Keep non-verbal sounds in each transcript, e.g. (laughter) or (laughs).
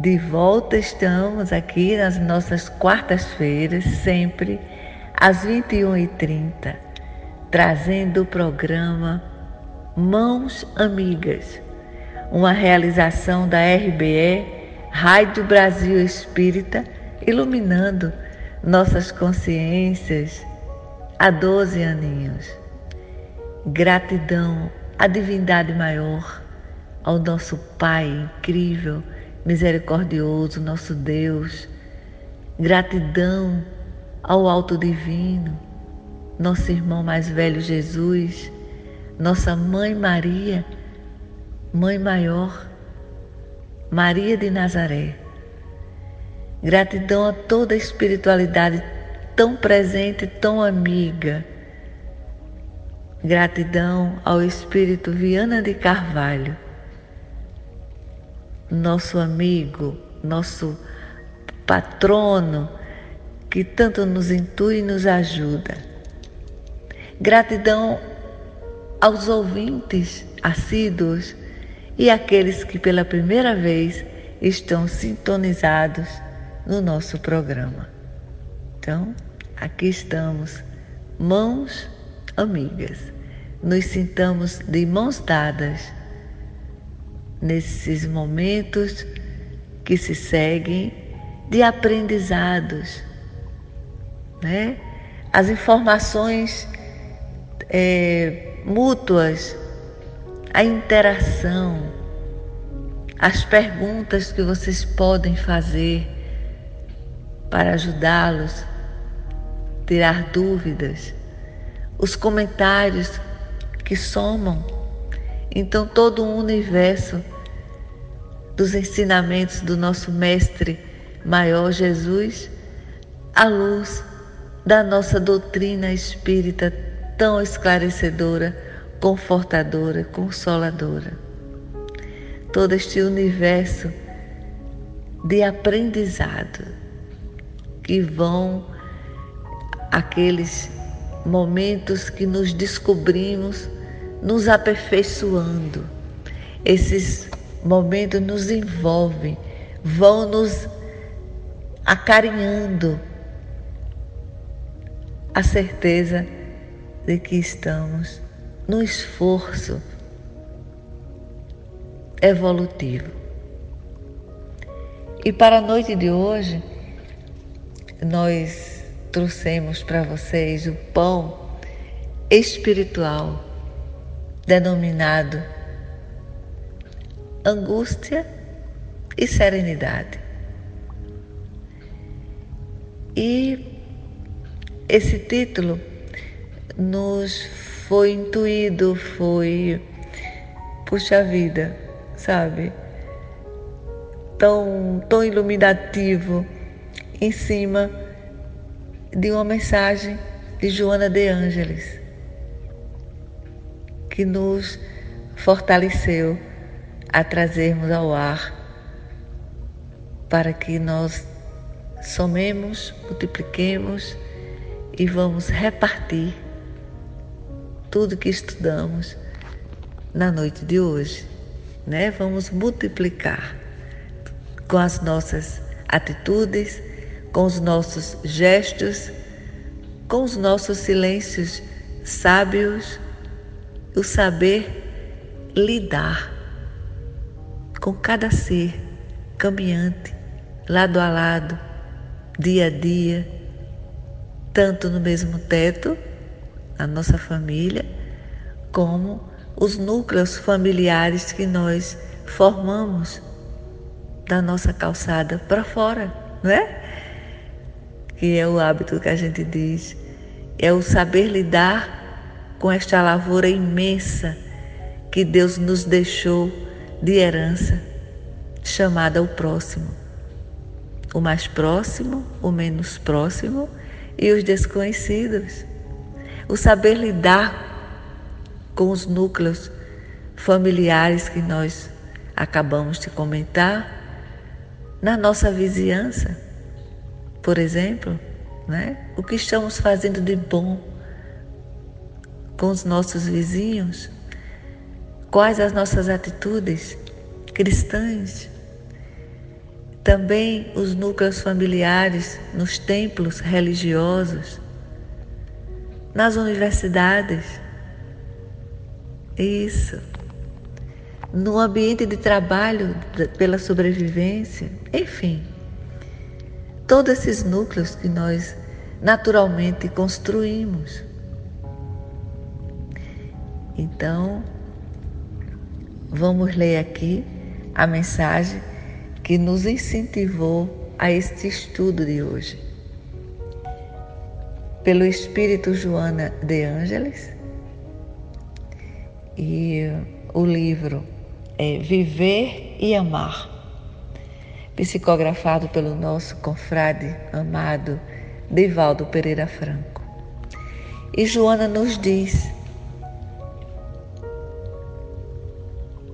De volta estamos aqui nas nossas quartas-feiras, sempre às 21h30, trazendo o programa Mãos Amigas, uma realização da RBE, Rádio Brasil Espírita, iluminando nossas consciências há 12 aninhos. Gratidão à divindade maior, ao nosso Pai incrível, misericordioso, nosso Deus. Gratidão ao Alto Divino, nosso irmão mais velho Jesus, nossa mãe Maria, mãe maior, Maria de Nazaré. Gratidão a toda a espiritualidade tão presente, tão amiga. Gratidão ao Espírito Viana de Carvalho nosso amigo, nosso patrono, que tanto nos intui e nos ajuda. Gratidão aos ouvintes assíduos e aqueles que pela primeira vez estão sintonizados no nosso programa. Então, aqui estamos, mãos amigas. Nos sintamos de mãos dadas nesses momentos que se seguem de aprendizados, né? As informações é, mútuas, a interação, as perguntas que vocês podem fazer para ajudá-los, tirar dúvidas, os comentários que somam então, todo o universo dos ensinamentos do nosso Mestre Maior Jesus, à luz da nossa doutrina espírita tão esclarecedora, confortadora, consoladora. Todo este universo de aprendizado que vão aqueles momentos que nos descobrimos nos aperfeiçoando. Esses momentos nos envolvem, vão nos acarinhando a certeza de que estamos no esforço evolutivo. E para a noite de hoje, nós trouxemos para vocês o pão espiritual denominado angústia e serenidade. E esse título nos foi intuído, foi, puxa vida, sabe? Tão, tão iluminativo em cima de uma mensagem de Joana de Ângeles que nos fortaleceu a trazermos ao ar para que nós somemos, multipliquemos e vamos repartir tudo que estudamos na noite de hoje, né? Vamos multiplicar com as nossas atitudes, com os nossos gestos, com os nossos silêncios sábios o saber lidar com cada ser caminhante, lado a lado, dia a dia, tanto no mesmo teto, a nossa família, como os núcleos familiares que nós formamos da nossa calçada para fora, não é? Que é o hábito que a gente diz, é o saber lidar com esta lavoura imensa que Deus nos deixou de herança, chamada o próximo. o mais próximo, o menos próximo e os desconhecidos. O saber lidar com os núcleos familiares que nós acabamos de comentar na nossa vizinhança, por exemplo, né? o que estamos fazendo de bom com os nossos vizinhos, quais as nossas atitudes cristãs, também os núcleos familiares nos templos religiosos, nas universidades. Isso. No ambiente de trabalho pela sobrevivência, enfim. Todos esses núcleos que nós naturalmente construímos. Então, vamos ler aqui a mensagem que nos incentivou a este estudo de hoje. Pelo Espírito Joana de Ângeles, e o livro é Viver e Amar, psicografado pelo nosso confrade amado Divaldo Pereira Franco. E Joana nos diz: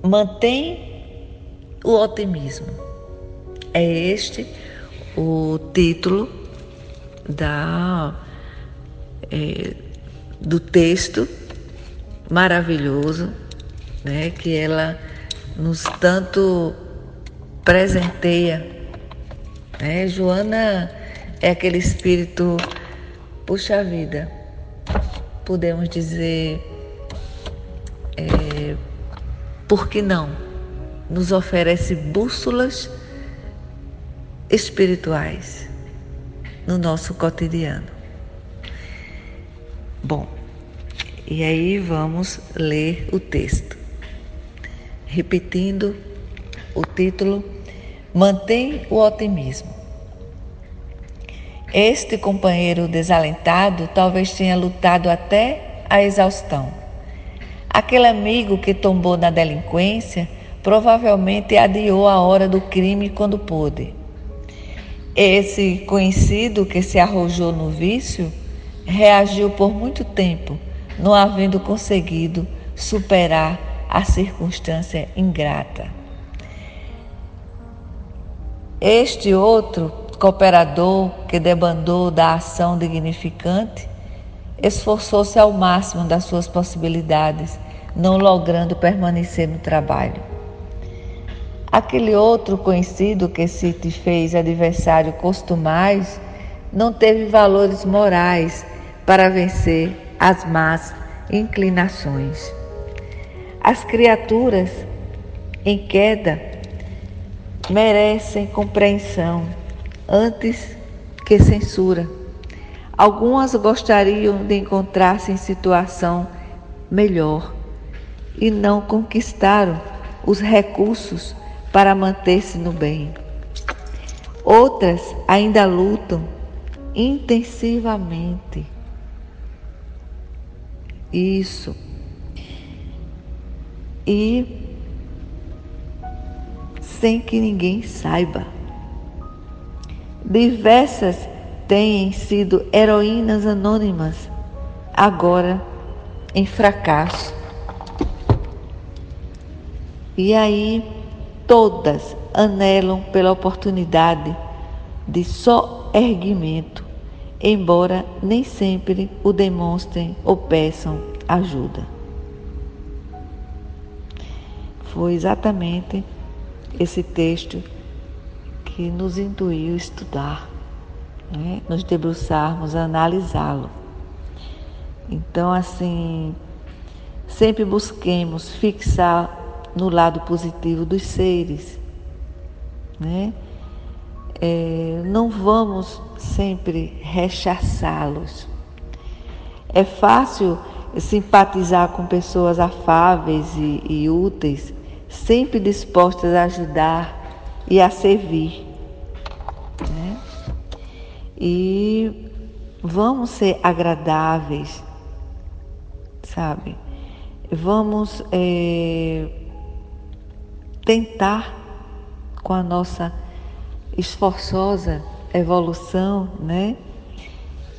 mantém o otimismo. É este o título da, é, do texto maravilhoso né, que ela nos tanto presenteia. Né? Joana é aquele espírito, puxa vida, podemos dizer, por que não? Nos oferece bússolas espirituais no nosso cotidiano. Bom, e aí vamos ler o texto. Repetindo o título, Mantém o otimismo. Este companheiro desalentado talvez tenha lutado até a exaustão. Aquele amigo que tombou na delinquência provavelmente adiou a hora do crime quando pôde. Esse conhecido que se arrojou no vício reagiu por muito tempo, não havendo conseguido superar a circunstância ingrata. Este outro cooperador que debandou da ação dignificante esforçou-se ao máximo das suas possibilidades, não logrando permanecer no trabalho. Aquele outro conhecido que se te fez adversário costumais não teve valores morais para vencer as más inclinações. As criaturas em queda merecem compreensão antes que censura. Algumas gostariam de encontrar-se em situação melhor e não conquistaram os recursos para manter-se no bem. Outras ainda lutam intensivamente. Isso. E sem que ninguém saiba. Diversas têm sido heroínas anônimas, agora em fracasso. E aí todas anelam pela oportunidade de só erguimento, embora nem sempre o demonstrem ou peçam ajuda. Foi exatamente esse texto que nos intuiu estudar, né? nos debruçarmos, analisá-lo. Então, assim, sempre busquemos fixar no lado positivo dos seres. Né? É, não vamos sempre rechaçá-los. É fácil simpatizar com pessoas afáveis e, e úteis, sempre dispostas a ajudar e a servir. Né? E vamos ser agradáveis, sabe? Vamos é, tentar, com a nossa esforçosa evolução, né?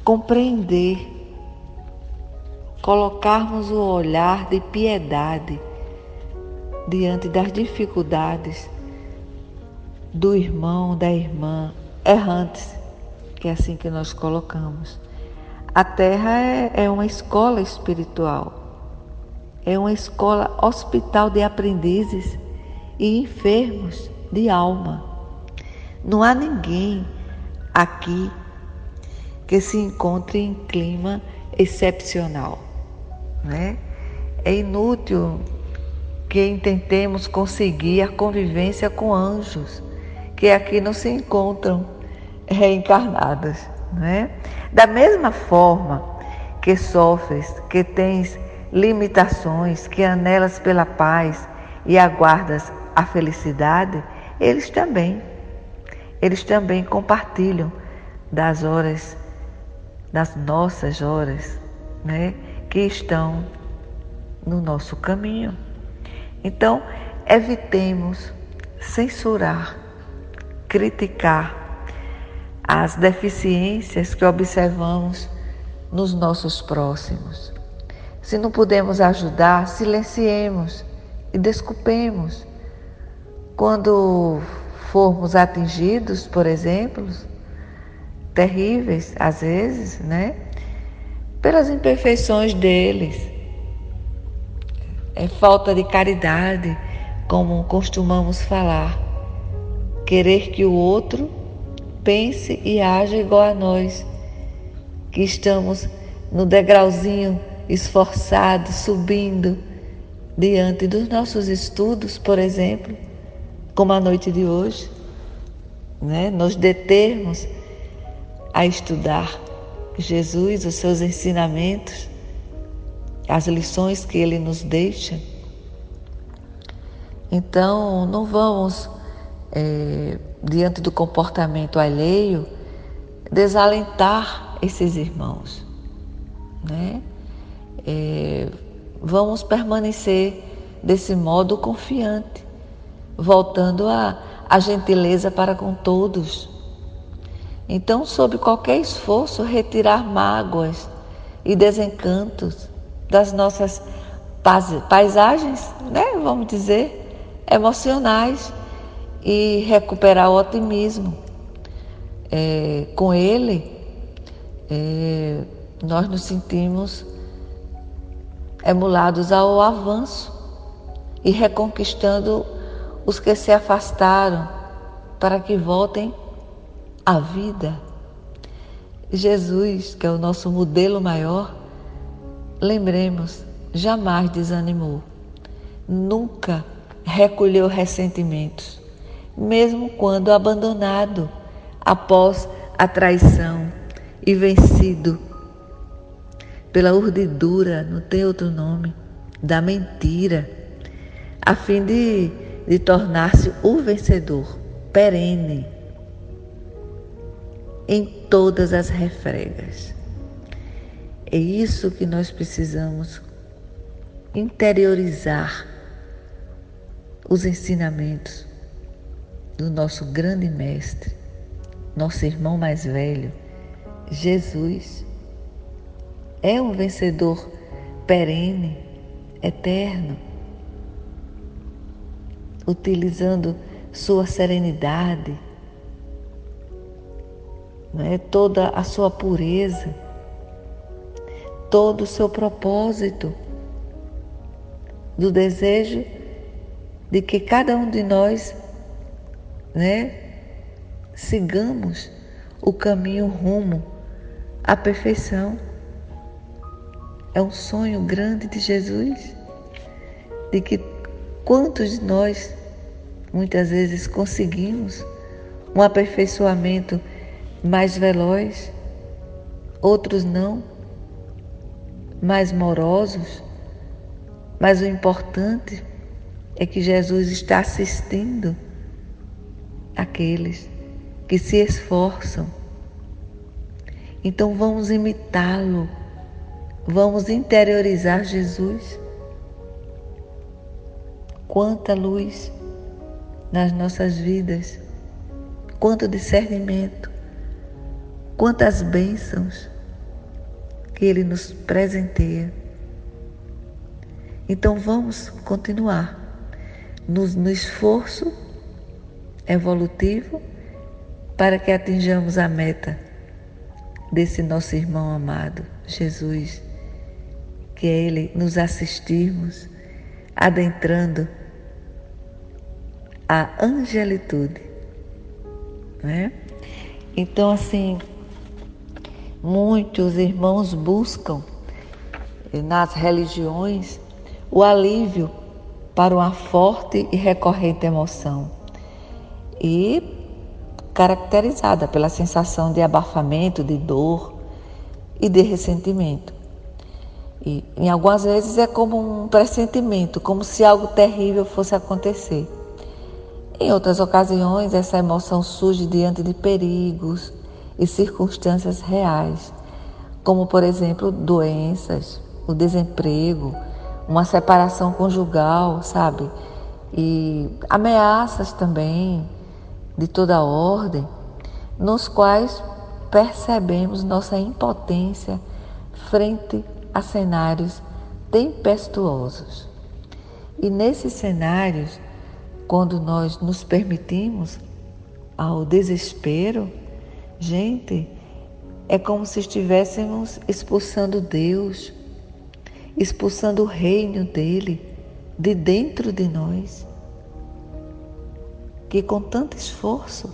Compreender, colocarmos o olhar de piedade diante das dificuldades do irmão, da irmã, errantes, que é assim que nós colocamos. A Terra é, é uma escola espiritual, é uma escola hospital de aprendizes e enfermos de alma. Não há ninguém aqui que se encontre em clima excepcional. Né? É inútil que tentemos conseguir a convivência com anjos, que aqui não se encontram reencarnados. Né? Da mesma forma que sofres, que tens limitações, que anelas pela paz e aguardas a felicidade, eles também. Eles também compartilham das horas, das nossas horas, né, que estão no nosso caminho. Então, evitemos censurar, criticar as deficiências que observamos nos nossos próximos. Se não podemos ajudar, silenciemos e desculpemos. Quando formos atingidos, por exemplo, terríveis às vezes, né? Pelas imperfeições deles. É falta de caridade, como costumamos falar. Querer que o outro pense e haja igual a nós, que estamos no degrauzinho esforçado, subindo diante dos nossos estudos, por exemplo, como a noite de hoje, né? nos determos a estudar Jesus, os seus ensinamentos, as lições que ele nos deixa. Então, não vamos, é, diante do comportamento alheio, desalentar esses irmãos. Né? É, vamos permanecer desse modo confiante, voltando a, a gentileza para com todos então, sob qualquer esforço, retirar mágoas e desencantos das nossas paisagens, né, vamos dizer, emocionais e recuperar o otimismo. É, com ele, é, nós nos sentimos emulados ao avanço e reconquistando os que se afastaram para que voltem a vida. Jesus, que é o nosso modelo maior, lembremos, jamais desanimou, nunca recolheu ressentimentos, mesmo quando abandonado após a traição e vencido pela urdidura, não tem outro nome, da mentira, a fim de, de tornar-se o vencedor perene em todas as refregas. É isso que nós precisamos interiorizar os ensinamentos do nosso grande mestre, nosso irmão mais velho, Jesus. É um vencedor perene, eterno, utilizando sua serenidade né, toda a sua pureza, todo o seu propósito, do desejo de que cada um de nós né, sigamos o caminho rumo à perfeição. É um sonho grande de Jesus, de que quantos de nós muitas vezes conseguimos um aperfeiçoamento mais veloz, outros não, mais morosos, mas o importante é que Jesus está assistindo aqueles que se esforçam. Então vamos imitá-lo, vamos interiorizar Jesus. Quanta luz nas nossas vidas quanto discernimento, quantas bênçãos que Ele nos presenteia. Então vamos continuar no, no esforço evolutivo para que atinjamos a meta desse nosso irmão amado, Jesus, que é Ele nos assistirmos, adentrando a angelitude. Né? Então, assim, muitos irmãos buscam nas religiões o alívio para uma forte e recorrente emoção e caracterizada pela sensação de abafamento, de dor e de ressentimento. E em algumas vezes é como um pressentimento, como se algo terrível fosse acontecer. Em outras ocasiões, essa emoção surge diante de perigos e circunstâncias reais, como, por exemplo, doenças, o desemprego, uma separação conjugal, sabe? E ameaças também de toda ordem, nos quais percebemos nossa impotência frente a cenários tempestuosos. E nesses cenários, quando nós nos permitimos ao desespero, gente, é como se estivéssemos expulsando Deus, expulsando o reino dele de dentro de nós, que com tanto esforço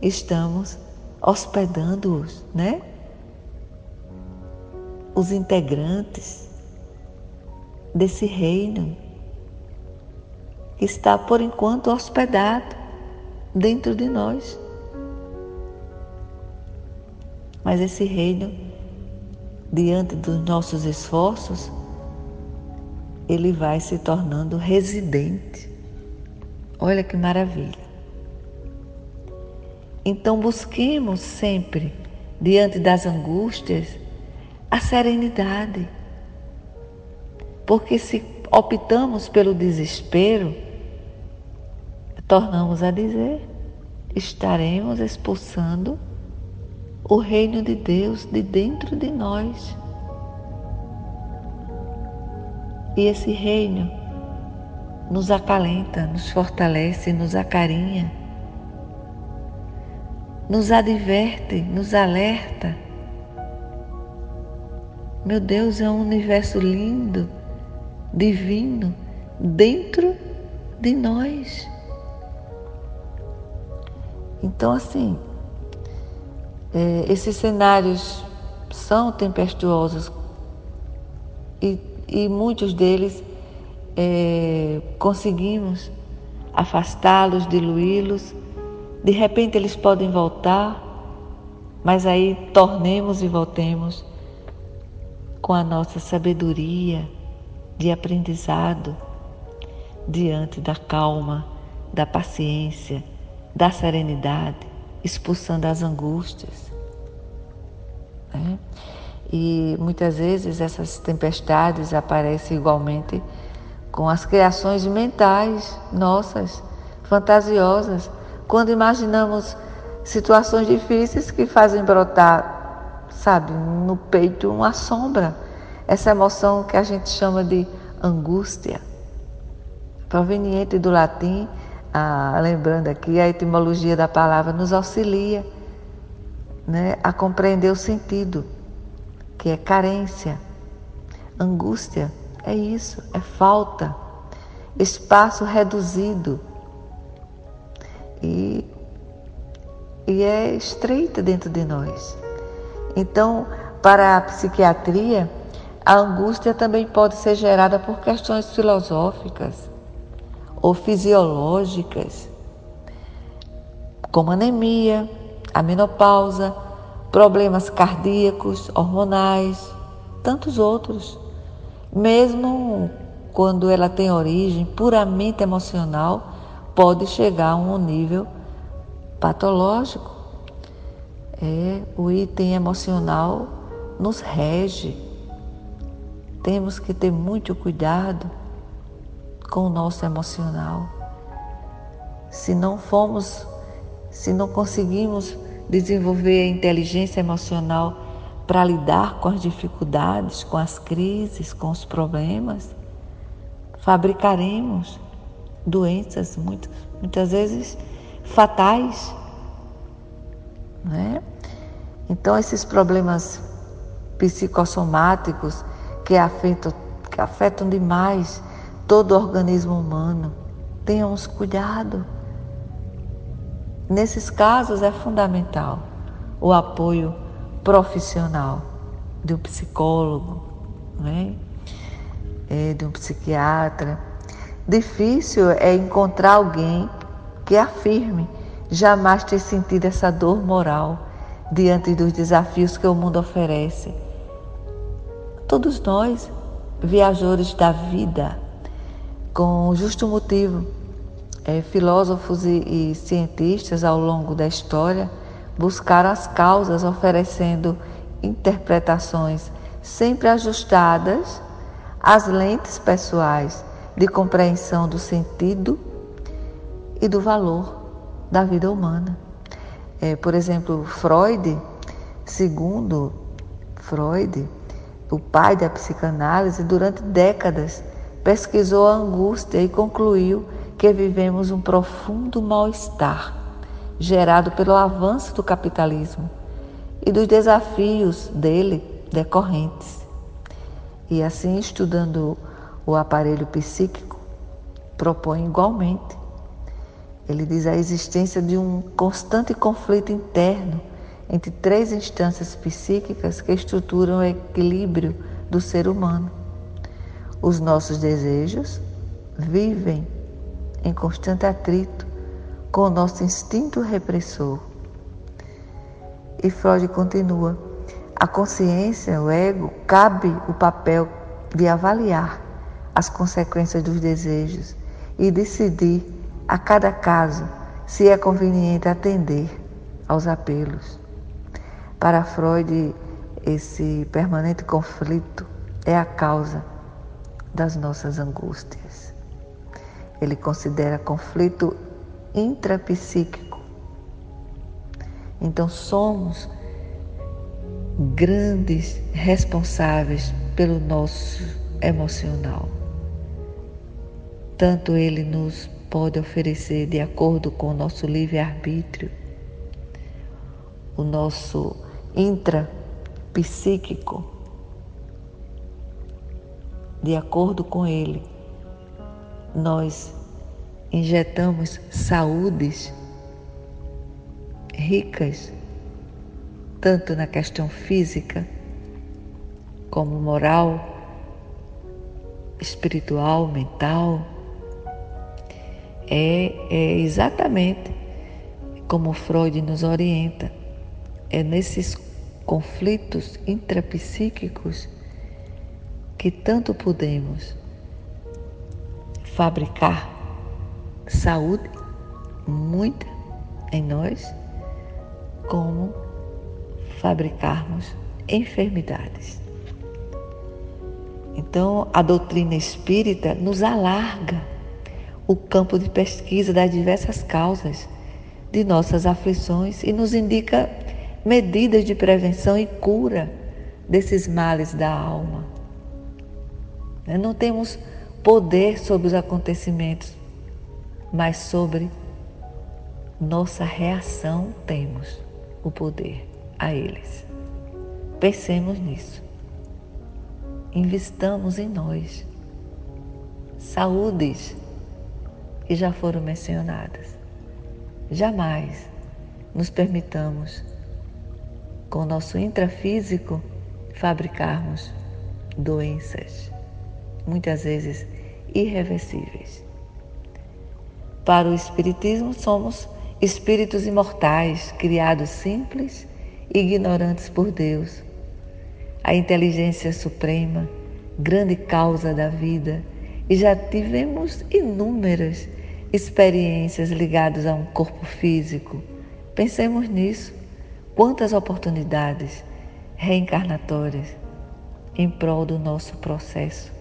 estamos hospedando-os, né? Os integrantes desse reino está por enquanto hospedado dentro de nós. Mas esse reino, diante dos nossos esforços, ele vai se tornando residente. Olha que maravilha. Então busquemos sempre, diante das angústias, a serenidade. Porque se optamos pelo desespero, tornamos a dizer, estaremos expulsando o reino de Deus de dentro de nós. E esse reino nos acalenta, nos fortalece, nos acarinha, nos adverte, nos alerta. Meu Deus, é um universo lindo, divino, dentro de nós. Então, assim, é, esses cenários são tempestuosos e e muitos deles é, conseguimos afastá-los, diluí-los. De repente eles podem voltar, mas aí tornemos e voltemos com a nossa sabedoria de aprendizado diante da calma, da paciência, da serenidade, expulsando as angústias. Né? E muitas vezes essas tempestades aparecem igualmente com as criações mentais nossas, fantasiosas, quando imaginamos situações difíceis que fazem brotar, sabe, no peito uma sombra, essa emoção que a gente chama de angústia, proveniente do latim, ah, lembrando aqui, a etimologia da palavra nos auxilia né, a compreender o sentido que é carência. Angústia é isso, é falta, espaço reduzido. E, e é estreita dentro de nós. Então, para a psiquiatria, a angústia também pode ser gerada por questões filosóficas ou fisiológicas, como anemia, a menopausa, problemas cardíacos, hormonais, tantos outros. Mesmo quando ela tem origem puramente emocional, pode chegar a um nível patológico. É, o item emocional nos rege. Temos que ter muito cuidado com o nosso emocional. Se não formos se não conseguimos desenvolver a inteligência emocional para lidar com as dificuldades, com as crises, com os problemas, fabricaremos doenças muitas, muitas vezes fatais. Né? Então, esses problemas psicossomáticos que afetam, que afetam demais todo o organismo humano, tenhamos cuidado. Nesses casos é fundamental o apoio profissional de um psicólogo, né? É, de um psiquiatra. Difícil é encontrar alguém que afirme jamais ter sentido essa dor moral diante dos desafios que o mundo oferece. Todos nós, viajores da vida, com justo motivo, é, filósofos e, e cientistas ao longo da história buscaram as causas oferecendo interpretações sempre ajustadas às lentes pessoais de compreensão do sentido e do valor da vida humana. É, por exemplo, Freud, segundo Freud, o pai da psicanálise, durante décadas pesquisou a angústia e concluiu que vivemos um profundo mal-estar gerado pelo avanço do capitalismo e dos desafios dele decorrentes. E assim, estudando o aparelho psíquico, propõe igualmente. Ele diz a existência de um constante conflito interno entre três instâncias psíquicas que estruturam o equilíbrio do ser humano. Os nossos desejos vivem em constante atrito com o nosso instinto repressor. E Freud continua: a consciência, o ego, cabe o papel de avaliar as consequências dos desejos e decidir a cada caso se é conveniente atender aos apelos. Para Freud, esse permanente conflito é a causa das nossas angústias. Ele considera conflito intrapsíquico. Então somos grandes responsáveis pelo nosso emocional. Tanto ele nos pode oferecer de acordo com o nosso livre-arbítrio, o nosso intrapsíquico, de acordo com ele, nós injetamos saúdes ricas, tanto na questão física como moral, espiritual, mental. É, é exatamente como Freud nos orienta. É nesses conflitos intrapsíquicos que tanto podemos fabricar saúde, muita em nós, como fabricarmos enfermidades. Então, a doutrina espírita nos alarga o campo de pesquisa das diversas causas de nossas aflições e nos indica medidas de prevenção e cura desses males da alma. Não temos poder sobre os acontecimentos mas sobre nossa reação temos o poder a eles. Pensemos nisso. Investamos em nós. Saúdes que já foram mencionadas. Jamais nos permitamos, com o nosso intrafísico, fabricarmos doenças, muitas vezes irreversíveis. Para o Espiritismo, somos espíritos imortais, criados simples e ignorantes por Deus. A inteligência suprema, grande causa da vida, e já tivemos inúmeras experiências ligadas a um corpo físico. Pensemos nisso. Quantas oportunidades reencarnatórias em prol do nosso processo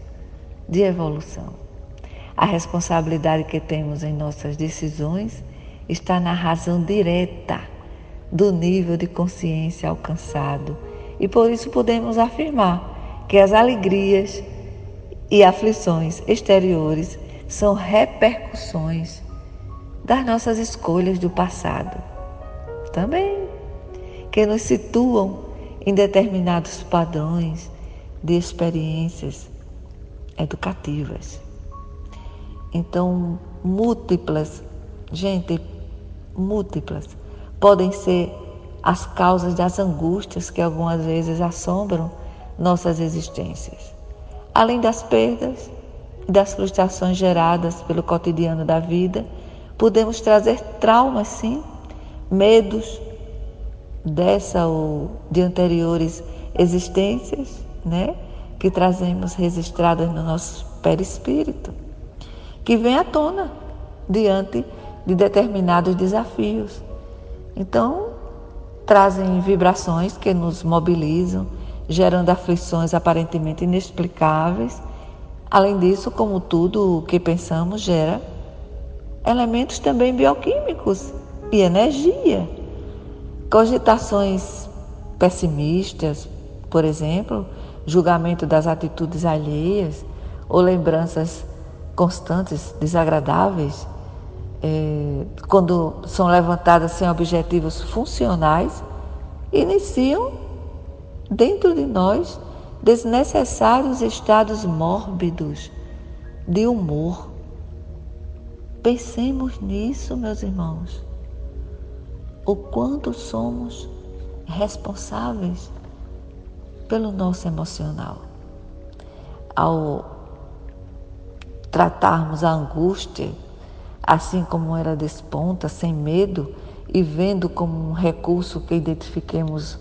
de evolução a responsabilidade que temos em nossas decisões está na razão direta do nível de consciência alcançado. E por isso podemos afirmar que as alegrias e aflições exteriores são repercussões das nossas escolhas do passado. Também que nos situam em determinados padrões de experiências educativas. Então, múltiplas, gente, múltiplas, podem ser as causas das angústias que algumas vezes assombram nossas existências. Além das perdas e das frustrações geradas pelo cotidiano da vida, podemos trazer traumas, sim, medos dessa ou de anteriores existências, né, que trazemos registradas no nosso perispírito, que vem à tona diante de determinados desafios. Então, trazem vibrações que nos mobilizam, gerando aflições aparentemente inexplicáveis. Além disso, como tudo o que pensamos gera elementos também bioquímicos e energia. Cogitações pessimistas, por exemplo, julgamento das atitudes alheias ou lembranças constantes desagradáveis, é, quando são levantadas sem objetivos funcionais, iniciam dentro de nós desnecessários estados mórbidos de humor. Pensemos nisso, meus irmãos. O quanto somos responsáveis pelo nosso emocional. Ao tratarmos a angústia, assim como ela desponta, sem medo e vendo como um recurso que identifiquemos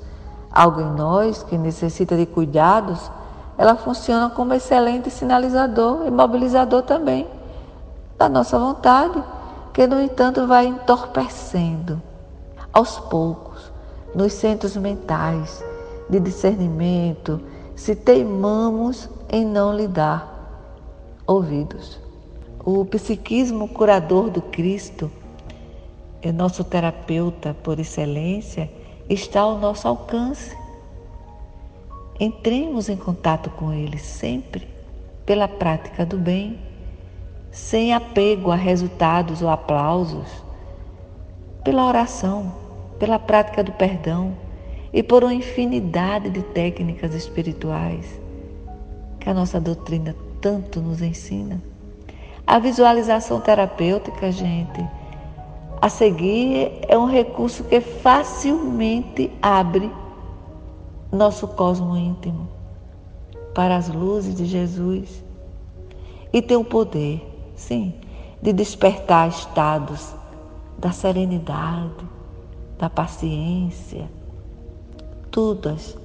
algo em nós que necessita de cuidados, ela funciona como excelente sinalizador e mobilizador também da nossa vontade, que no entanto vai entorpecendo aos poucos nos centros mentais de discernimento, se teimamos em não lhe dar ouvidos. O psiquismo curador do Cristo, é nosso terapeuta por excelência, está ao nosso alcance. Entremos em contato com ele sempre pela prática do bem, sem apego a resultados ou aplausos, pela oração, pela prática do perdão e por uma infinidade de técnicas espirituais que a nossa doutrina tanto nos ensina. A visualização terapêutica, gente, a seguir é um recurso que facilmente abre nosso cosmo íntimo para as luzes de Jesus e tem o poder, sim, de despertar estados da serenidade, da paciência, todas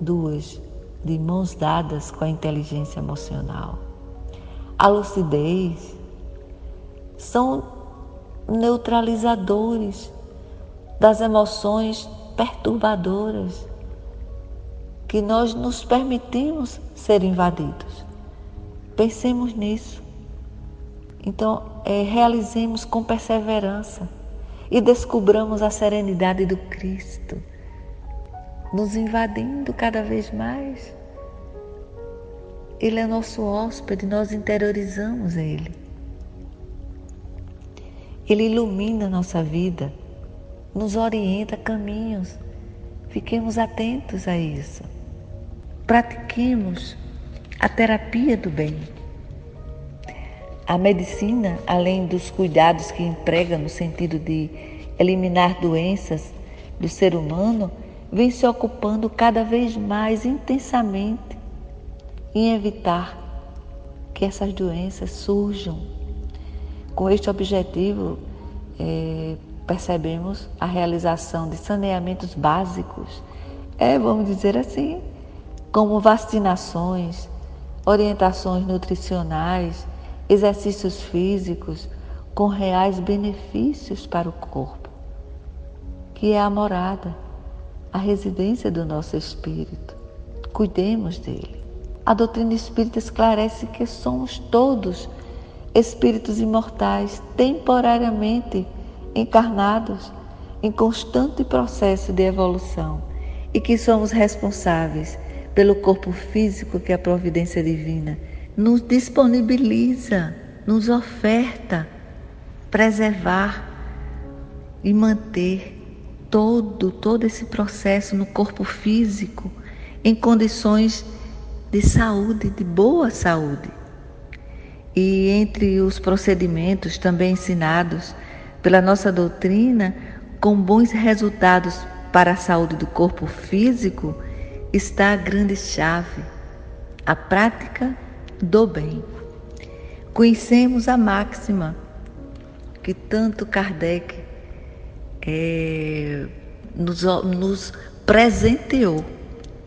duas de mãos dadas com a inteligência emocional. A lucidez são neutralizadores das emoções perturbadoras que nós nos permitimos ser invadidos. Pensemos nisso. Então, é, realizemos com perseverança e descubramos a serenidade do Cristo nos invadindo cada vez mais. Ele é nosso hóspede, nós interiorizamos Ele. Ele ilumina a nossa vida, nos orienta caminhos. Fiquemos atentos a isso. Pratiquemos a terapia do bem. A medicina, além dos cuidados que emprega no sentido de eliminar doenças do ser humano, vem se ocupando cada vez mais intensamente em evitar que essas doenças surjam. Com este objetivo, é, percebemos a realização de saneamentos básicos, é, vamos dizer assim, como vacinações, orientações nutricionais, exercícios físicos com reais benefícios para o corpo, que é a morada a residência do nosso espírito. Cuidemos dele. A doutrina espírita esclarece que somos todos espíritos imortais, temporariamente encarnados em constante processo de evolução e que somos responsáveis pelo corpo físico que a providência divina nos disponibiliza, nos oferta preservar e manter todo todo esse processo no corpo físico em condições de saúde, de boa saúde. E entre os procedimentos também ensinados pela nossa doutrina, com bons resultados para a saúde do corpo físico, está a grande chave, a prática do bem. Conhecemos a máxima que tanto Kardec é, nos, nos presenteou,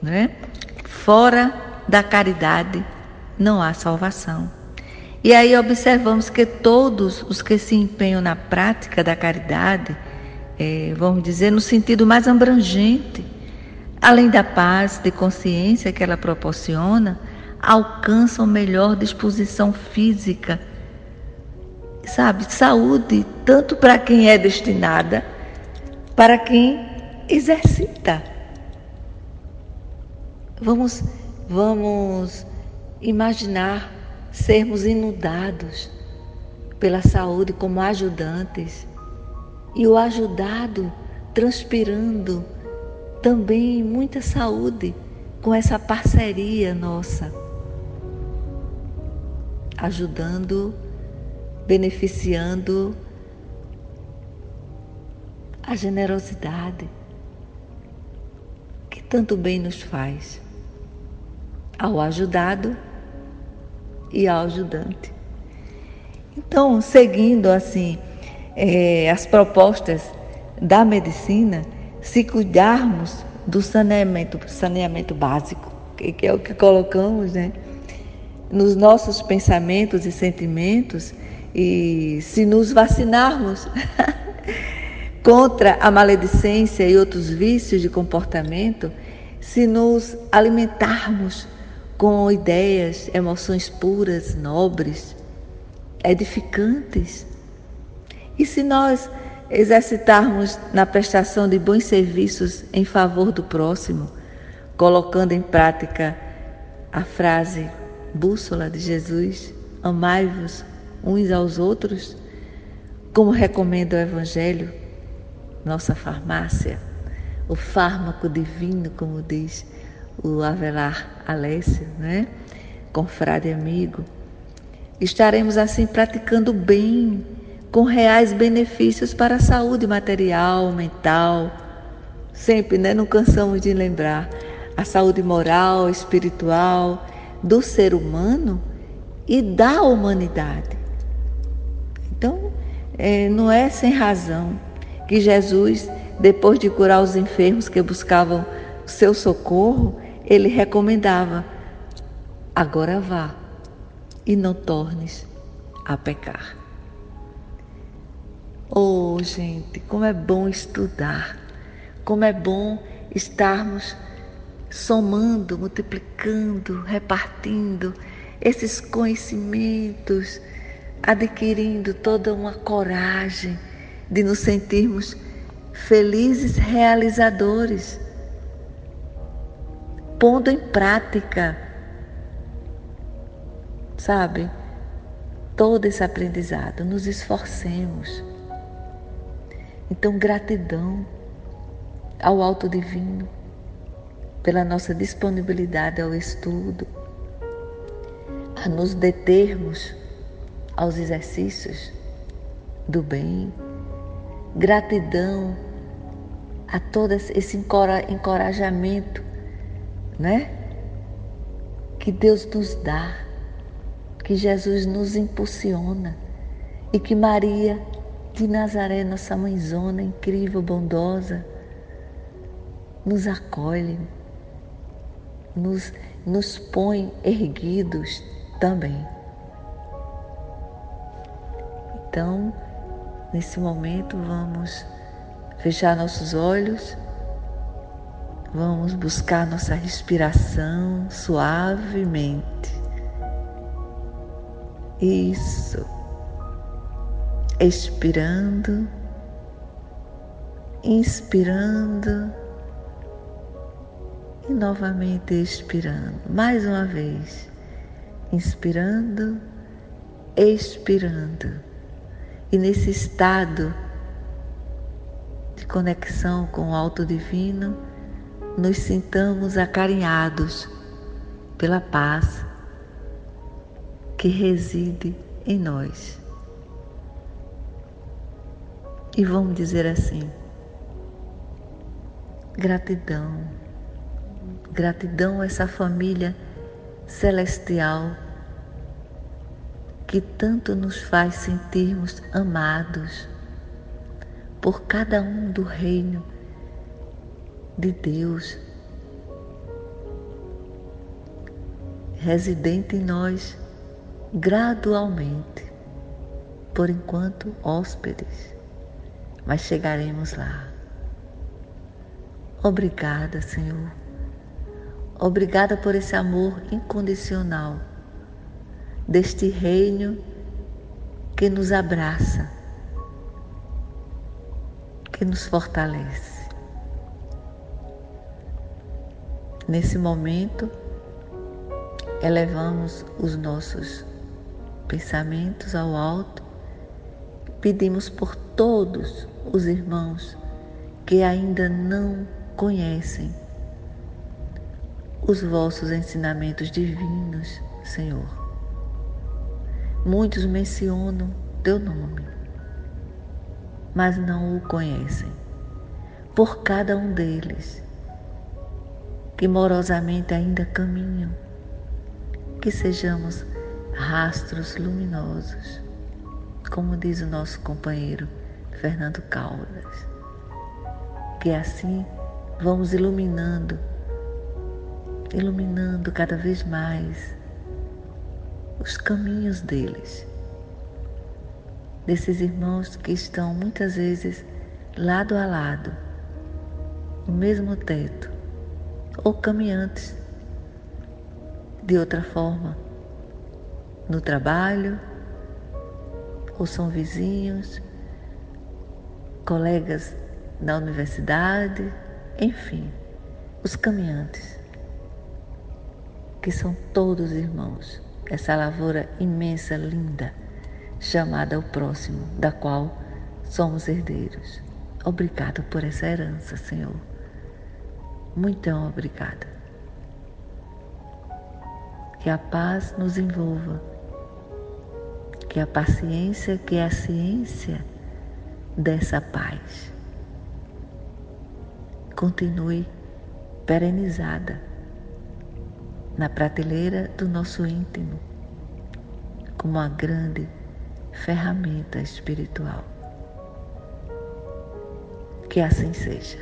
né? Fora da caridade não há salvação. E aí observamos que todos os que se empenham na prática da caridade, é, vamos dizer, no sentido mais abrangente, além da paz de consciência que ela proporciona, alcançam melhor disposição física, sabe, saúde, tanto para quem é destinada, para quem exercita. Vamos, vamos imaginar sermos inundados pela saúde como ajudantes e o ajudado transpirando também muita saúde com essa parceria nossa, ajudando, beneficiando a generosidade que tanto bem nos faz ao ajudado e ao ajudante. Então, seguindo assim é, as propostas da medicina, se cuidarmos do saneamento, saneamento básico, que, que é o que colocamos né, nos nossos pensamentos e sentimentos, e se nos vacinarmos (laughs) contra a maledicência e outros vícios de comportamento, se nos alimentarmos com ideias, emoções puras, nobres, edificantes. E se nós exercitarmos na prestação de bons serviços em favor do próximo, colocando em prática a frase bússola de Jesus: amai-vos uns aos outros, como recomenda o Evangelho, nossa farmácia, o fármaco divino, como diz o Avelar Alessio, né? confrade amigo. Estaremos assim praticando bem, com reais benefícios para a saúde material, mental, sempre, né? Não cansamos de lembrar a saúde moral, espiritual do ser humano e da humanidade. Então, é, não é sem razão que Jesus, depois de curar os enfermos que buscavam seu socorro, ele recomendava: agora vá e não tornes a pecar. Oh, gente, como é bom estudar, como é bom estarmos somando, multiplicando, repartindo esses conhecimentos, adquirindo toda uma coragem de nos sentirmos felizes realizadores pondo em prática, sabe, todo esse aprendizado, nos esforcemos. Então, gratidão ao Alto Divino pela nossa disponibilidade ao estudo, a nos determos aos exercícios do bem. Gratidão a todo esse encorajamento né? Que Deus nos dá, que Jesus nos impulsiona e que Maria de Nazaré, nossa mãezona incrível, bondosa, nos acolhe, nos, nos põe erguidos também. Então, nesse momento, vamos fechar nossos olhos. Vamos buscar nossa respiração suavemente. Isso. Expirando inspirando e novamente expirando. Mais uma vez, inspirando, expirando. E nesse estado de conexão com o Alto Divino, nos sintamos acarinhados pela paz que reside em nós. E vamos dizer assim: gratidão, gratidão a essa família celestial que tanto nos faz sentirmos amados por cada um do reino de Deus, residente em nós gradualmente, por enquanto hóspedes, mas chegaremos lá. Obrigada, Senhor. Obrigada por esse amor incondicional deste reino que nos abraça, que nos fortalece. Nesse momento, elevamos os nossos pensamentos ao alto, pedimos por todos os irmãos que ainda não conhecem os vossos ensinamentos divinos, Senhor. Muitos mencionam teu nome, mas não o conhecem. Por cada um deles, que morosamente ainda caminham, que sejamos rastros luminosos, como diz o nosso companheiro Fernando Caldas, que assim vamos iluminando, iluminando cada vez mais os caminhos deles, desses irmãos que estão muitas vezes lado a lado, no mesmo teto, ou caminhantes de outra forma, no trabalho, ou são vizinhos, colegas na universidade, enfim, os caminhantes, que são todos irmãos, essa lavoura imensa, linda, chamada o próximo, da qual somos herdeiros. Obrigado por essa herança, Senhor. Muito obrigada. Que a paz nos envolva, que a paciência, que é a ciência dessa paz continue perenizada na prateleira do nosso íntimo como uma grande ferramenta espiritual. Que assim seja.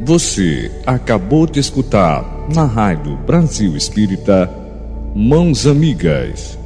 Você acabou de escutar na Rádio Brasil Espírita Mãos Amigas